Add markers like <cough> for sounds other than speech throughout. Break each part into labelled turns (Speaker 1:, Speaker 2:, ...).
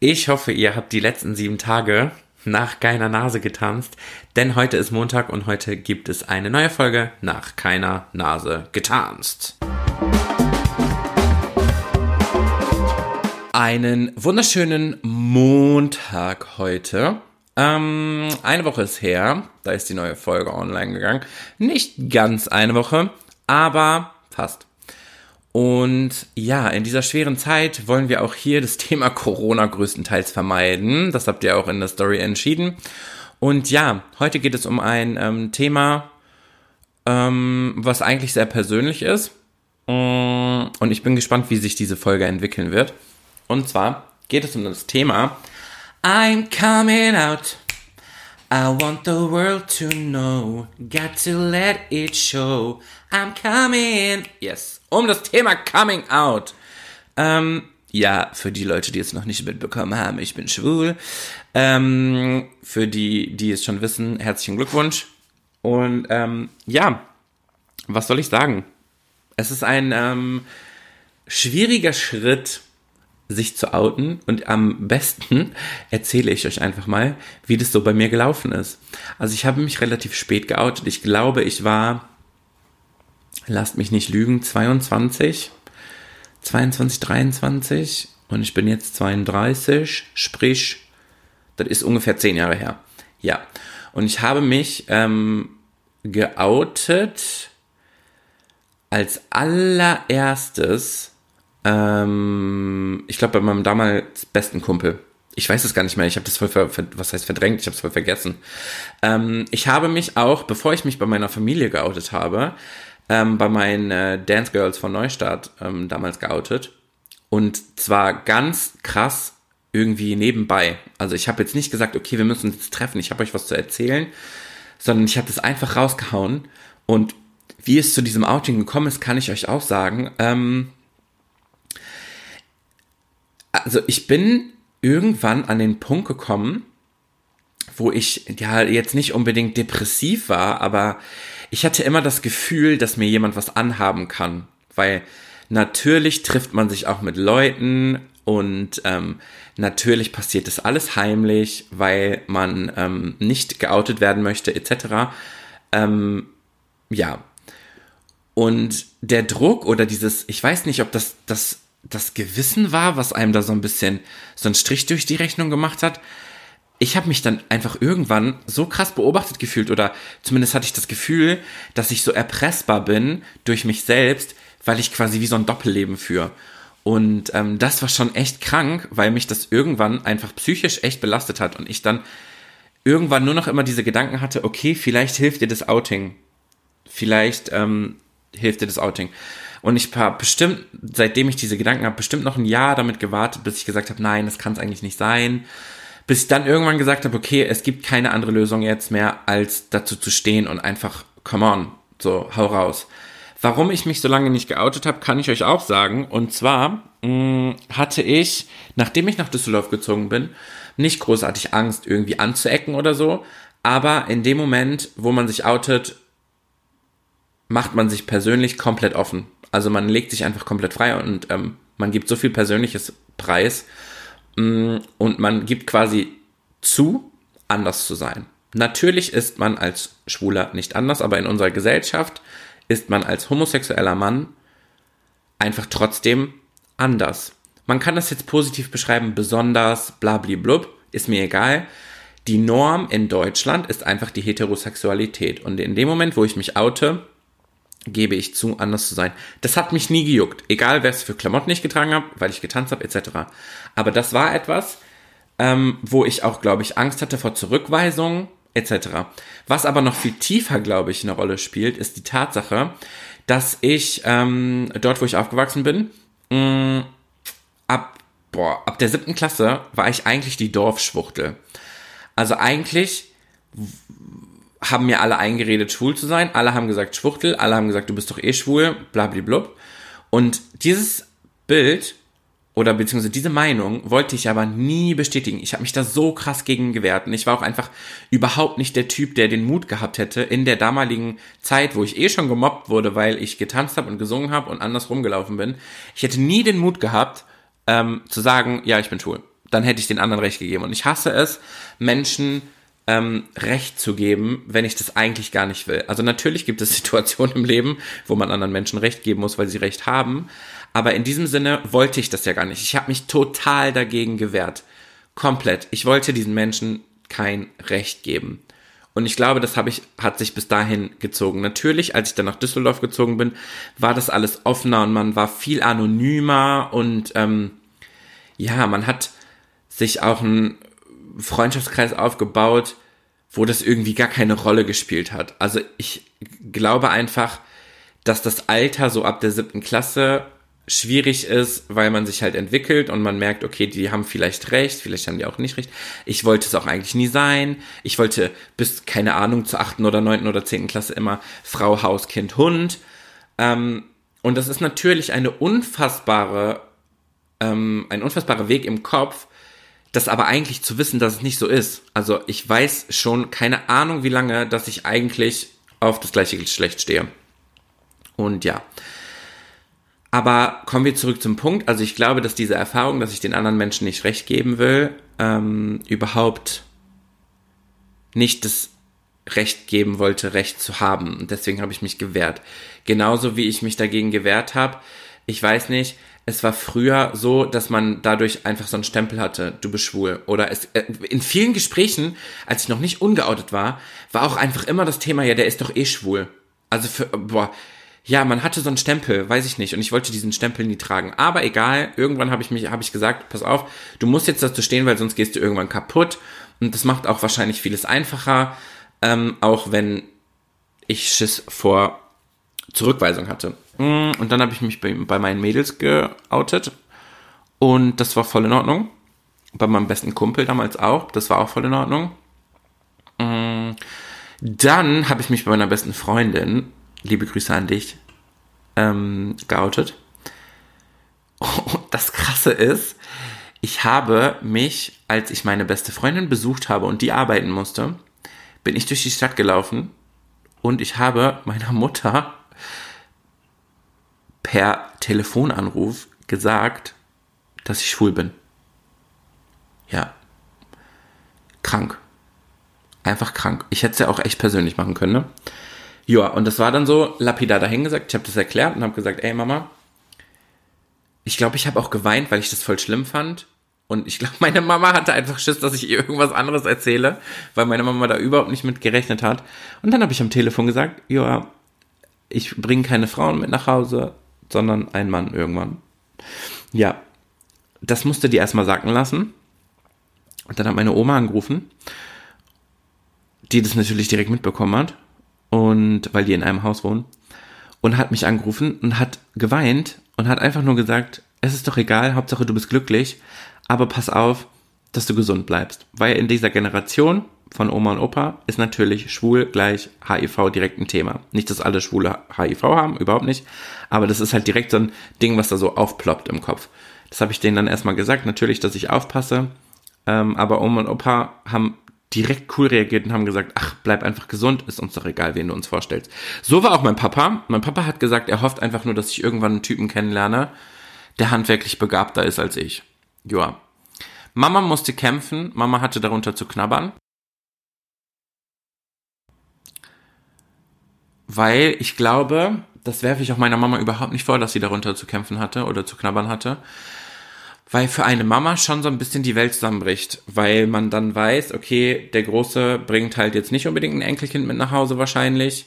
Speaker 1: Ich hoffe, ihr habt die letzten sieben Tage nach keiner Nase getanzt, denn heute ist Montag und heute gibt es eine neue Folge nach keiner Nase getanzt. Einen wunderschönen Montag heute. Ähm, eine Woche ist her, da ist die neue Folge online gegangen. Nicht ganz eine Woche, aber fast. Und ja, in dieser schweren Zeit wollen wir auch hier das <laughs> Thema Corona größtenteils vermeiden. Das habt ihr auch in der Story entschieden. Und ja, heute geht es um ein ähm, Thema, ähm, was eigentlich sehr persönlich ist. Und ich bin gespannt, wie sich diese Folge entwickeln wird. Und zwar geht es um das Thema I'm coming out. I want the world to know. Got to let it show. I'm coming. Yes. Um das Thema Coming Out. Ähm, ja, für die Leute, die es noch nicht mitbekommen haben, ich bin schwul. Ähm, für die, die es schon wissen, herzlichen Glückwunsch. Und ähm, ja, was soll ich sagen? Es ist ein ähm, schwieriger Schritt, sich zu outen und am besten erzähle ich euch einfach mal, wie das so bei mir gelaufen ist. Also ich habe mich relativ spät geoutet. Ich glaube, ich war, lasst mich nicht lügen, 22, 22, 23 und ich bin jetzt 32, sprich, das ist ungefähr zehn Jahre her. Ja, und ich habe mich ähm, geoutet als allererstes ähm, ich glaube, bei meinem damals besten Kumpel. Ich weiß es gar nicht mehr. Ich habe das voll, ver was heißt verdrängt? Ich habe es voll vergessen. Ähm, ich habe mich auch, bevor ich mich bei meiner Familie geoutet habe, ähm, bei meinen äh, Dance Girls von Neustadt ähm, damals geoutet. Und zwar ganz krass irgendwie nebenbei. Also ich habe jetzt nicht gesagt, okay, wir müssen uns treffen, ich habe euch was zu erzählen, sondern ich habe das einfach rausgehauen. Und wie es zu diesem Outing gekommen ist, kann ich euch auch sagen. Ähm, also ich bin irgendwann an den Punkt gekommen, wo ich ja jetzt nicht unbedingt depressiv war, aber ich hatte immer das Gefühl, dass mir jemand was anhaben kann, weil natürlich trifft man sich auch mit Leuten und ähm, natürlich passiert das alles heimlich, weil man ähm, nicht geoutet werden möchte etc. Ähm, ja. Und der Druck oder dieses, ich weiß nicht, ob das das das Gewissen war, was einem da so ein bisschen so einen Strich durch die Rechnung gemacht hat. Ich habe mich dann einfach irgendwann so krass beobachtet gefühlt oder zumindest hatte ich das Gefühl, dass ich so erpressbar bin durch mich selbst, weil ich quasi wie so ein Doppelleben führe. Und ähm, das war schon echt krank, weil mich das irgendwann einfach psychisch echt belastet hat und ich dann irgendwann nur noch immer diese Gedanken hatte, okay, vielleicht hilft dir das Outing. Vielleicht ähm, hilft dir das Outing. Und ich habe bestimmt, seitdem ich diese Gedanken habe, bestimmt noch ein Jahr damit gewartet, bis ich gesagt habe, nein, das kann es eigentlich nicht sein. Bis ich dann irgendwann gesagt habe, okay, es gibt keine andere Lösung jetzt mehr, als dazu zu stehen und einfach, come on, so, hau raus. Warum ich mich so lange nicht geoutet habe, kann ich euch auch sagen. Und zwar mh, mm, hatte ich, nachdem ich nach Düsseldorf gezogen bin, nicht großartig Angst, irgendwie anzuecken oder so. Aber in dem Moment, wo man sich outet, macht man sich persönlich komplett offen. Also man legt sich einfach komplett frei und ähm, man gibt so viel persönliches Preis und man gibt quasi zu, anders zu sein. Natürlich ist man als Schwuler nicht anders, aber in unserer Gesellschaft ist man als homosexueller Mann einfach trotzdem anders. Man kann das jetzt positiv beschreiben, besonders, blablablub, ist mir egal. Die Norm in Deutschland ist einfach die Heterosexualität. Und in dem Moment, wo ich mich oute, gebe ich zu, anders zu sein. Das hat mich nie gejuckt, egal wer es für Klamotten ich getragen habe, weil ich getanzt habe, etc. Aber das war etwas, ähm, wo ich auch, glaube ich, Angst hatte vor Zurückweisung, etc. Was aber noch viel tiefer, glaube ich, eine Rolle spielt, ist die Tatsache, dass ich ähm, dort, wo ich aufgewachsen bin, mh, mm, ab, boah, ab der siebten Klasse war ich eigentlich die Dorfschwuchtel. Also eigentlich haben mir alle eingeredet, schwul zu sein. Alle haben gesagt, Schwuchtel. Alle haben gesagt, du bist doch eh schwul. Blablablub. Und dieses Bild oder beziehungsweise diese Meinung wollte ich aber nie bestätigen. Ich habe mich da so krass gegen gewehrt. Und ich war auch einfach überhaupt nicht der Typ, der den Mut gehabt hätte, in der damaligen Zeit, wo ich eh schon gemobbt wurde, weil ich getanzt habe und gesungen habe und anders rumgelaufen bin. Ich hätte nie den Mut gehabt, ähm, zu sagen, ja, ich bin schwul. dann hätte ich den anderen recht gegeben. Und ich hasse es, Menschen ähm, Recht zu geben, wenn ich das eigentlich gar nicht will. Also natürlich gibt es <laughs> Situationen im Leben, wo man anderen Menschen Recht geben muss, weil sie Recht haben. Aber in diesem Sinne wollte ich das ja gar nicht. Ich habe mich total dagegen gewehrt. Komplett. Ich wollte diesen Menschen kein Recht geben. Und ich glaube, das habe ich, hat sich bis dahin gezogen. Natürlich, als ich dann nach Düsseldorf gezogen bin, war das alles offener und man war viel anonymer und ähm, ja, man hat sich auch einen Freundschaftskreis aufgebaut, wo das irgendwie gar keine Rolle gespielt hat. Also ich glaube einfach, dass das Alter so ab der siebten Klasse schwierig ist, weil man sich halt entwickelt und man merkt, okay, die haben vielleicht recht, vielleicht haben die auch nicht recht. Ich wollte es auch eigentlich nie sein. Ich wollte bis, keine Ahnung, zur achten oder neunten oder zehnten Klasse immer Frau, Haus, Kind, Hund. Ähm, und das ist natürlich eine unfassbare, ähm, ein unfassbarer Weg im Kopf, das aber eigentlich zu wissen, dass es nicht so ist. Also ich weiß schon keine Ahnung, wie lange, dass ich eigentlich auf das gleiche Geschlecht stehe. Und ja. Aber kommen wir zurück zum Punkt. Also ich glaube, dass diese Erfahrung, dass ich den anderen Menschen nicht recht geben will, ähm, überhaupt nicht das Recht geben wollte, Recht zu haben. Und deswegen habe ich mich gewehrt. Genauso wie ich mich dagegen gewehrt habe. Ich weiß nicht, es war früher so, dass man dadurch einfach so einen Stempel hatte, du bist schwul. Oder es, äh, in vielen Gesprächen, als ich noch nicht ungeoutet war, war auch einfach immer das Thema, ja, der ist doch eh schwul. Also für, boah, ja, man hatte so einen Stempel, weiß ich nicht, und ich wollte diesen Stempel nie tragen. Aber egal, irgendwann habe ich mich, habe ich gesagt, pass auf, du musst jetzt dazu stehen, weil sonst gehst du irgendwann kaputt. Und das macht auch wahrscheinlich vieles einfacher, ähm, auch wenn ich Schiss vor Zurückweisung hatte. Mm, und dann habe ich mich bei, bei meinen Mädels geoutet und das war voll in Ordnung. Bei meinem besten Kumpel damals auch, das war auch voll in Ordnung. Mm, dann habe ich mich bei meiner besten Freundin liebe Grüße an dich, ähm, geoutet. <laughs> Und das Krasse ist, ich habe mich, als ich meine beste Freundin besucht habe und die arbeiten musste, bin ich durch die Stadt gelaufen und ich habe meiner Mutter per Telefonanruf gesagt, dass ich schwul bin. Ja. Krank. Einfach krank. Ich hätte es ja auch echt persönlich machen können, ne? Ja, und das war dann so lapidar dahingesagt. Ich habe das erklärt und habe gesagt, ey Mama, ich glaube, ich habe auch geweint, weil ich das voll schlimm fand. Und ich glaube, <laughs> meine Mama hatte einfach Schiss, dass ich ihr irgendwas anderes erzähle, weil meine Mama da überhaupt nicht mit gerechnet hat. Und dann habe ich am Telefon gesagt, ja, ich bringe keine Frauen mit nach Hause, sondern einen Mann irgendwann. Ja, das musste die erstmal sacken lassen. Und dann hat meine Oma angerufen, die das natürlich direkt mitbekommen hat und weil die in einem Haus wohnen und hat mich angerufen und hat geweint und hat einfach nur gesagt, es ist doch egal, Hauptsache du bist glücklich, aber pass auf, dass du gesund bleibst, weil in dieser Generation von Oma und Opa ist natürlich schwul gleich HIV direkt ein Thema. Nicht, dass alle Schwule HIV haben, überhaupt nicht, aber das ist halt direkt so ein Ding, was da so aufploppt im Kopf. Das habe ich denen dann erstmal gesagt, natürlich, dass ich aufpasse, ähm, aber Oma und Opa haben direkt cool reagiert und haben gesagt, ach, bleib einfach gesund, ist uns doch egal, wen du uns vorstellst. So war auch mein Papa. Mein Papa hat gesagt, er hofft einfach nur, dass ich irgendwann einen Typen kennenlerne, der handwerklich begabter ist als ich. Joa. Mama musste kämpfen, Mama hatte darunter zu knabbern. Weil ich glaube, das werfe ich auch meiner Mama überhaupt nicht vor, dass sie darunter zu kämpfen hatte oder zu knabbern hatte weil für eine Mama schon so ein bisschen die Welt zusammenbricht, weil man dann weiß, okay, der Große bringt halt jetzt nicht unbedingt ein Enkelkind mit nach Hause wahrscheinlich.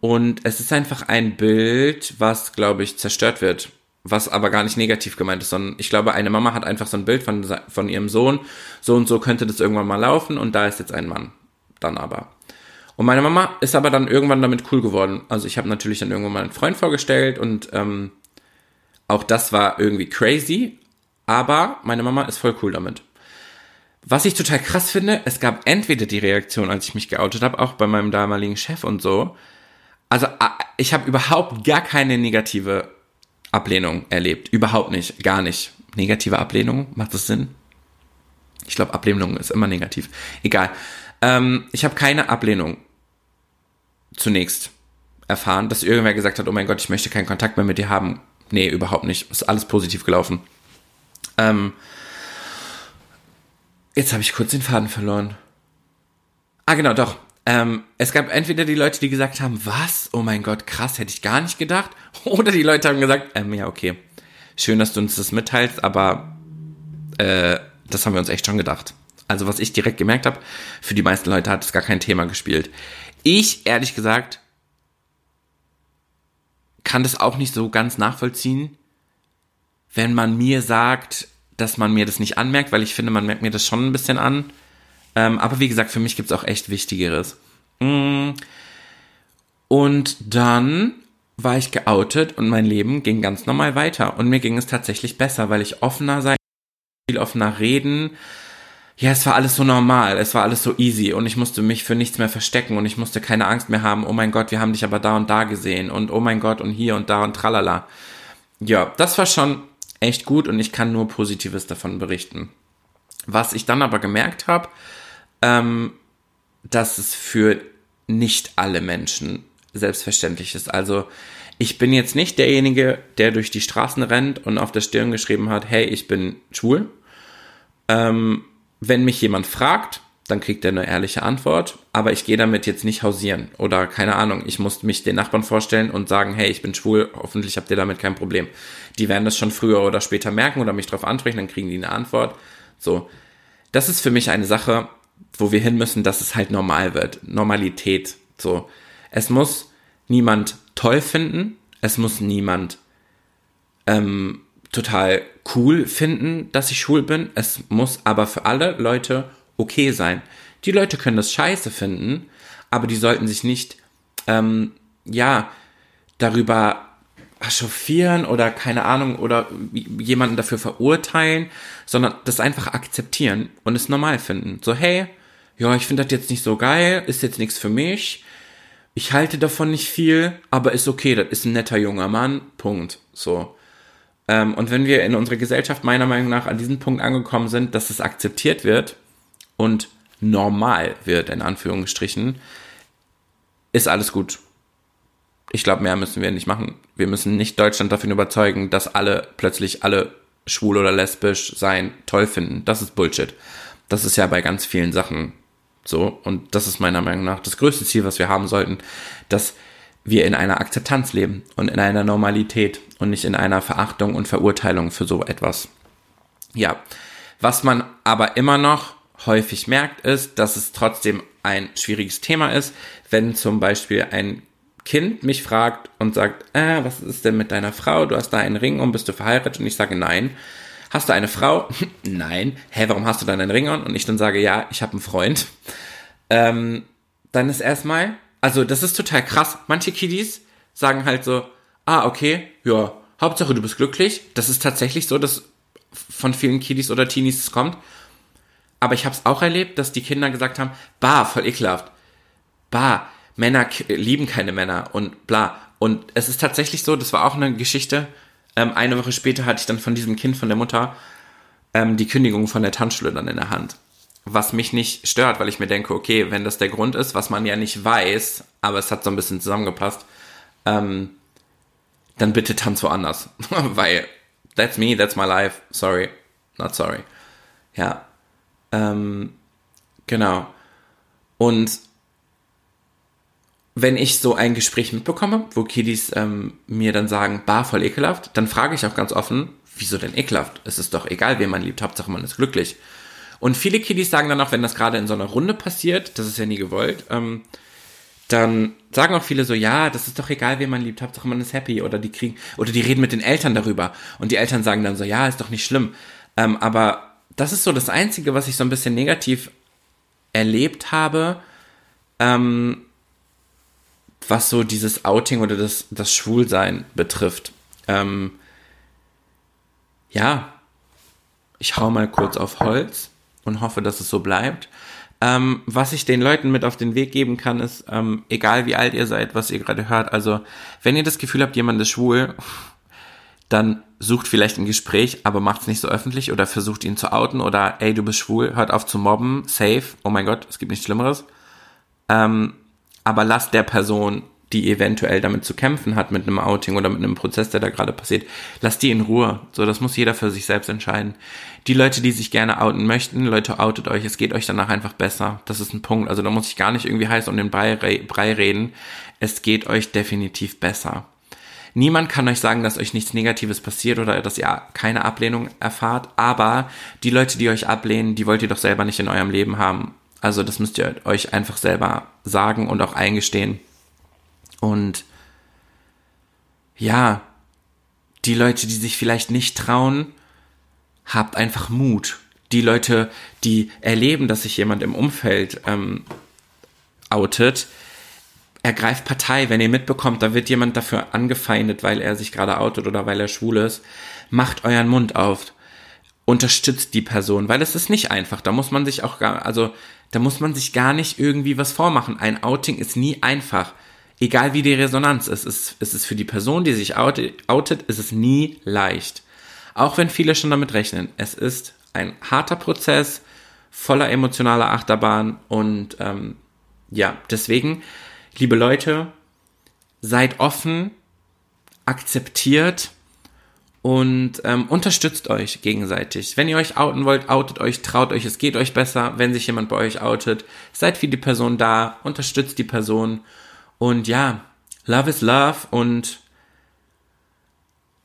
Speaker 1: Und es ist einfach ein Bild, was, glaube ich, zerstört wird. Was aber gar nicht negativ gemeint ist, sondern ich glaube, eine Mama hat einfach so ein Bild von, von ihrem Sohn. So und so könnte das irgendwann mal laufen und da ist jetzt ein Mann. Dann aber. Und meine Mama ist aber dann irgendwann damit cool geworden. Also ich habe natürlich dann irgendwann mal einen Freund vorgestellt und ähm, auch das war irgendwie crazy, aber meine Mama ist voll cool damit. Was ich total krass finde, es gab entweder die Reaktion, als ich mich geoutet habe, auch bei meinem damaligen Chef und so. Also ich habe überhaupt gar keine negative Ablehnung erlebt. Überhaupt nicht. Gar nicht. Negative Ablehnung? Macht das Sinn? Ich glaube, Ablehnung ist immer negativ. Egal. Ähm, ich habe keine Ablehnung zunächst erfahren, dass irgendwer gesagt hat, oh mein Gott, ich möchte keinen Kontakt mehr mit dir haben. Nee, überhaupt nicht. Ist alles positiv gelaufen. Ähm, Jetzt habe ich kurz den Faden verloren. Ah, genau, doch. Ähm, es gab entweder die Leute, die gesagt haben, was? Oh mein Gott, krass, hätte ich gar nicht gedacht. <laughs> Oder die Leute haben gesagt, ähm, ja, okay. Schön, dass du uns das mitteilst, aber äh, das haben wir uns echt schon gedacht. Also was ich direkt gemerkt habe, für die meisten Leute hat es gar kein Thema gespielt. Ich, ehrlich gesagt, kann das auch nicht so ganz nachvollziehen, wenn man mir sagt, dass man mir das nicht anmerkt, weil ich finde, man merkt mir das schon ein bisschen an. Ähm, aber wie gesagt, für mich gibt es auch echt Wichtigeres. Mm. Und dann war ich geoutet und mein Leben ging ganz normal weiter. Und mir ging es tatsächlich besser, weil ich offener sein, viel offener reden. Ja, es war alles so normal, es war alles so easy und ich musste mich für nichts mehr verstecken und ich musste keine Angst mehr haben, oh mein Gott, wir haben dich aber da und da gesehen und oh mein Gott und hier und da und tralala. Ja, das war schon echt gut und ich kann nur Positives davon berichten. Was ich dann aber gemerkt habe, ähm, dass es für nicht alle Menschen selbstverständlich ist. Also ich bin jetzt nicht derjenige, der durch die Straßen rennt und auf der Stirn geschrieben hat, hey, ich bin schwul. Ähm, wenn mich jemand fragt, dann kriegt er eine ehrliche Antwort, aber ich gehe damit jetzt nicht hausieren oder keine Ahnung, ich muss mich den Nachbarn vorstellen und sagen, hey, ich bin schwul, hoffentlich habt ihr damit kein Problem. Die werden das schon früher oder später merken oder mich darauf ansprechen, dann kriegen die eine Antwort. So, das ist für mich eine Sache, wo wir hin müssen, dass es halt normal wird. Normalität. So. Es muss niemand toll finden. Es muss niemand ähm, total cool finden, dass ich schwul bin. Es muss aber für alle Leute okay sein. Die Leute können das scheiße finden, aber die sollten sich nicht, ähm, ja, darüber chauffieren oder keine Ahnung oder jemanden dafür verurteilen, sondern das einfach akzeptieren und es normal finden. So, hey, ja, ich finde das jetzt nicht so geil, ist jetzt nichts für mich. Ich halte davon nicht viel, aber ist okay, das ist ein netter junger Mann, Punkt. So. Ähm, und wenn wir in unserer Gesellschaft meiner Meinung nach an diesem Punkt angekommen sind, dass es akzeptiert wird und normal wird, in Anführungsstrichen, ist alles gut ich glaube, mehr müssen wir nicht machen. Wir müssen nicht Deutschland davon überzeugen, dass alle plötzlich alle schwul oder lesbisch sein toll finden. Das ist Bullshit. Das ist ja bei ganz vielen Sachen so. Und das ist meiner Meinung nach das größte Ziel, was wir haben sollten, dass wir in einer Akzeptanz leben und in einer Normalität und nicht in einer Verachtung und Verurteilung für so etwas. Ja, was man aber immer noch häufig merkt, ist, dass es trotzdem ein schwieriges Thema ist, wenn zum Beispiel ein Kind mich fragt und sagt, äh, was ist denn mit deiner Frau? Du hast da einen Ring und bist du verheiratet? Und ich sage nein. Hast du eine Frau? <laughs> nein. Hä, warum hast du dann einen Ring an? Und ich dann sage, ja, ich habe einen Freund. <laughs> Ähm, dann ist erstmal, also das ist total krass. Manche Kiddies sagen halt so, ah, okay, ja, Hauptsache du bist glücklich. Das ist tatsächlich so, dass von vielen Kiddies oder Teenies es kommt. Aber ich habe es auch erlebt, dass die Kinder gesagt haben, bah, voll ekelhaft. Bah, Männer lieben keine Männer und bla. Und es ist tatsächlich so, das war auch eine Geschichte. Ähm, eine Woche später hatte ich dann von diesem Kind, von der Mutter, ähm, die Kündigung von der Tanzschule dann in der Hand. Was mich nicht stört, weil ich mir denke, okay, wenn das der Grund ist, was man ja nicht weiß, aber es hat so ein bisschen zusammengepasst, ähm, dann bitte tanz woanders. <laughs> weil that's me, that's my life. Sorry, not sorry. Ja. Ähm, genau. Und wenn ich so ein Gespräch mitbekomme, wo Kiddies ähm, mir dann sagen, bar voll ekelhaft, dann frage ich auch ganz offen, wieso denn ekelhaft? Es ist doch egal, wen man liebt, Hauptsache man ist glücklich. Und viele Kiddies sagen dann auch, wenn das gerade in so einer Runde passiert, das ist ja nie gewollt, ähm, dann sagen auch viele so, ja, das ist doch egal, wen man liebt, Hauptsache man ist happy oder die kriegen, oder die reden mit den Eltern darüber und die Eltern sagen dann so, ja, ist doch nicht schlimm. Ähm, aber das ist so das Einzige, was ich so ein bisschen negativ erlebt habe, ähm, was so dieses Outing oder das, das Schwulsein betrifft. Ähm, ja, ich hau mal kurz auf Holz und hoffe, dass es so bleibt. Ähm, was ich den Leuten mit auf den Weg geben kann, ist, ähm, egal wie alt ihr seid, was ihr gerade hört, also wenn ihr das Gefühl habt, jemand ist schwul, dann sucht vielleicht ein Gespräch, aber macht es nicht so öffentlich oder versucht ihn zu outen oder ey, du bist schwul, hört auf zu mobben, safe, oh mein Gott, es gibt nichts Schlimmeres. Ähm, aber lasst der Person die eventuell damit zu kämpfen hat, mit einem Outing oder mit einem Prozess, der da gerade passiert, lasst die in Ruhe. So, das muss jeder für sich selbst entscheiden. Die Leute, die sich gerne outen möchten, Leute, outet euch, es geht euch danach einfach besser. Das ist ein Punkt. Also da muss ich gar nicht irgendwie heiß um den Brei, Brei reden. Es geht euch definitiv besser. Niemand kann euch sagen, dass euch nichts Negatives passiert oder dass ihr keine Ablehnung erfahrt, aber die Leute, die euch ablehnen, die wollt ihr doch selber nicht in eurem Leben haben. Also das müsst ihr euch einfach selber sagen und auch eingestehen. Und ja, die Leute, die sich vielleicht nicht trauen, habt einfach Mut. Die Leute, die erleben, dass sich jemand im Umfeld ähm, outet, ergreift Partei, wenn ihr mitbekommt, da wird jemand dafür angefeindet, weil er sich gerade outet oder weil er schwul ist. Macht euren Mund auf. Unterstützt die Person, weil es ist nicht einfach. Da muss man sich auch gar, also da muss man sich gar nicht irgendwie was vormachen. Ein Outing ist nie einfach egal wie die Resonanz ist, ist, ist es für die Person, die sich outet, ist es nie leicht. Auch wenn viele schon damit rechnen. Es ist ein harter Prozess, voller emotionaler Achterbahn und ähm, ja, deswegen, liebe Leute, seid offen, akzeptiert und ähm, unterstützt euch gegenseitig. Wenn ihr euch outen wollt, outet euch, traut euch, es geht euch besser, wenn sich jemand bei euch outet. Seid für die Person da, unterstützt die Person und ja, Love is Love und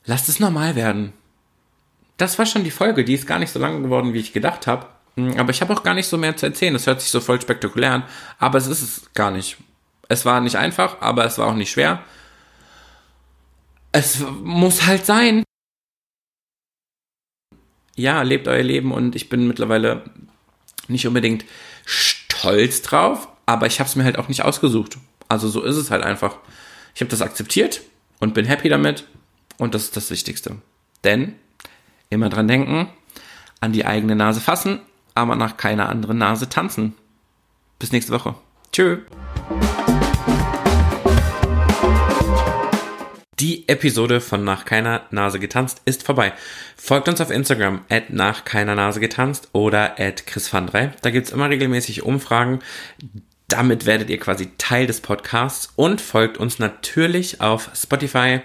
Speaker 1: lasst es normal werden. Das war schon die Folge, die ist gar nicht so lang geworden, wie ich gedacht habe. Hm, aber ich habe auch gar nicht so mehr zu erzählen. Das hört sich so voll spektakulär an, aber es ist es gar nicht. Es war nicht einfach, aber es war auch nicht schwer. Es muss halt sein. Ja, lebt euer Leben und ich bin mittlerweile nicht unbedingt stolz drauf, aber ich habe es mir halt auch nicht ausgesucht. Also so ist es halt einfach. Ich habe das akzeptiert und bin happy damit und das ist das Wichtigste. Denn immer dran denken, an die eigene Nase fassen, aber nach keiner anderen Nase tanzen. Bis nächste Woche. Tschö. Die Episode von Nach keiner Nase getanzt ist vorbei. Folgt uns auf Instagram at nach keiner Nase getanzt oder at Chris Da gibt's immer regelmäßig Umfragen, damit werdet ihr quasi Teil des Podcasts und folgt uns natürlich auf Spotify,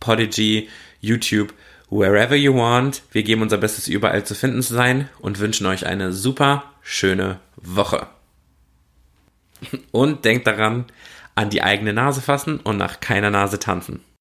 Speaker 1: Podigy, YouTube, wherever you want. Wir geben unser Bestes, überall zu finden zu sein und wünschen euch eine super schöne Woche. Und denkt daran, an die eigene Nase fassen und nach keiner Nase tanzen.